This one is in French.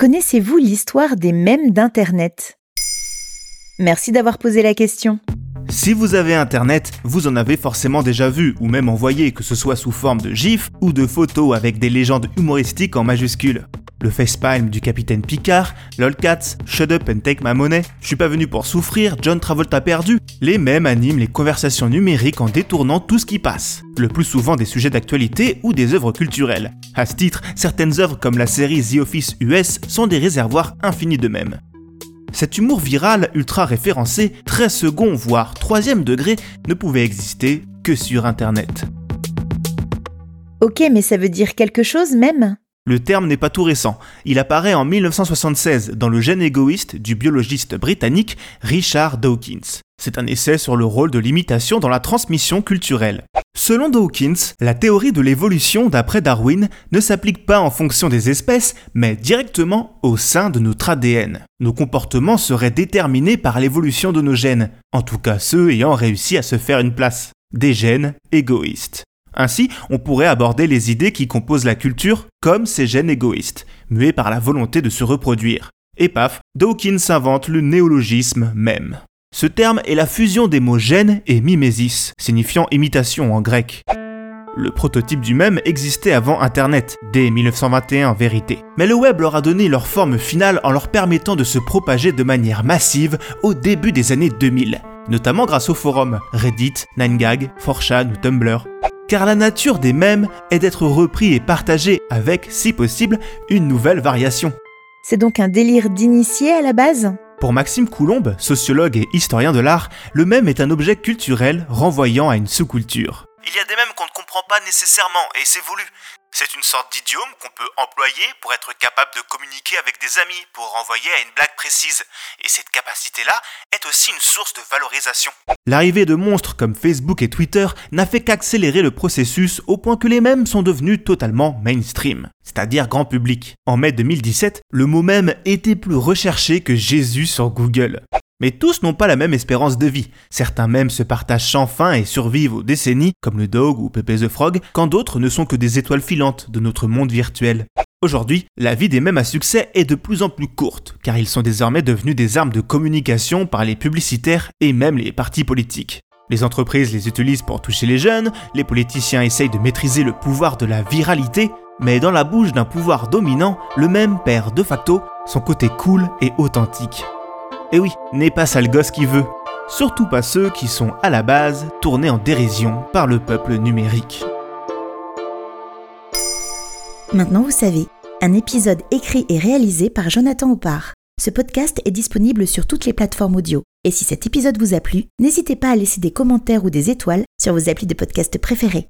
Connaissez-vous l'histoire des mèmes d'Internet? Merci d'avoir posé la question. Si vous avez internet, vous en avez forcément déjà vu ou même envoyé, que ce soit sous forme de gifs ou de photos avec des légendes humoristiques en majuscules. Le facepalm du capitaine Picard, lolcats, shut up and take my money, je suis pas venu pour souffrir, John Travolta perdu. Les mêmes animent les conversations numériques en détournant tout ce qui passe. Le plus souvent des sujets d'actualité ou des œuvres culturelles. À ce titre, certaines œuvres comme la série The Office US sont des réservoirs infinis de mêmes. Cet humour viral ultra référencé, très second voire troisième degré, ne pouvait exister que sur Internet. Ok, mais ça veut dire quelque chose même? Le terme n'est pas tout récent. Il apparaît en 1976 dans le gène égoïste du biologiste britannique Richard Dawkins. C'est un essai sur le rôle de l'imitation dans la transmission culturelle. Selon Dawkins, la théorie de l'évolution d'après Darwin ne s'applique pas en fonction des espèces, mais directement au sein de notre ADN. Nos comportements seraient déterminés par l'évolution de nos gènes, en tout cas ceux ayant réussi à se faire une place. Des gènes égoïstes. Ainsi, on pourrait aborder les idées qui composent la culture comme ces gènes égoïstes, mués par la volonté de se reproduire. Et paf, Dawkins invente le néologisme même. Ce terme est la fusion des mots gène et mimésis, signifiant imitation en grec. Le prototype du même existait avant Internet, dès 1921 en vérité. Mais le web leur a donné leur forme finale en leur permettant de se propager de manière massive au début des années 2000, notamment grâce aux forums Reddit, 9gag, 4chan ou Tumblr. Car la nature des mèmes est d'être repris et partagé avec, si possible, une nouvelle variation. C'est donc un délire d'initié à la base? Pour Maxime Coulombe, sociologue et historien de l'art, le mème est un objet culturel renvoyant à une sous-culture. Il y a des mèmes qu'on ne comprend pas nécessairement et c'est voulu. C'est une sorte d'idiome qu'on peut employer pour être capable de communiquer avec des amis, pour renvoyer à une blague précise. Et cette capacité-là est aussi une source de valorisation. L'arrivée de monstres comme Facebook et Twitter n'a fait qu'accélérer le processus au point que les mèmes sont devenus totalement mainstream, c'est-à-dire grand public. En mai 2017, le mot mème était plus recherché que Jésus sur Google. Mais tous n'ont pas la même espérance de vie. Certains même se partagent sans fin et survivent aux décennies, comme le Dog ou Pepe the Frog, quand d'autres ne sont que des étoiles filantes de notre monde virtuel. Aujourd'hui, la vie des mèmes à succès est de plus en plus courte, car ils sont désormais devenus des armes de communication par les publicitaires et même les partis politiques. Les entreprises les utilisent pour toucher les jeunes, les politiciens essayent de maîtriser le pouvoir de la viralité, mais dans la bouche d'un pouvoir dominant, le même perd de facto son côté cool et authentique. Et oui, n'est pas ça le gosse qui veut. Surtout pas ceux qui sont à la base tournés en dérision par le peuple numérique. Maintenant vous savez, un épisode écrit et réalisé par Jonathan Oppard. Ce podcast est disponible sur toutes les plateformes audio. Et si cet épisode vous a plu, n'hésitez pas à laisser des commentaires ou des étoiles sur vos applis de podcast préférés.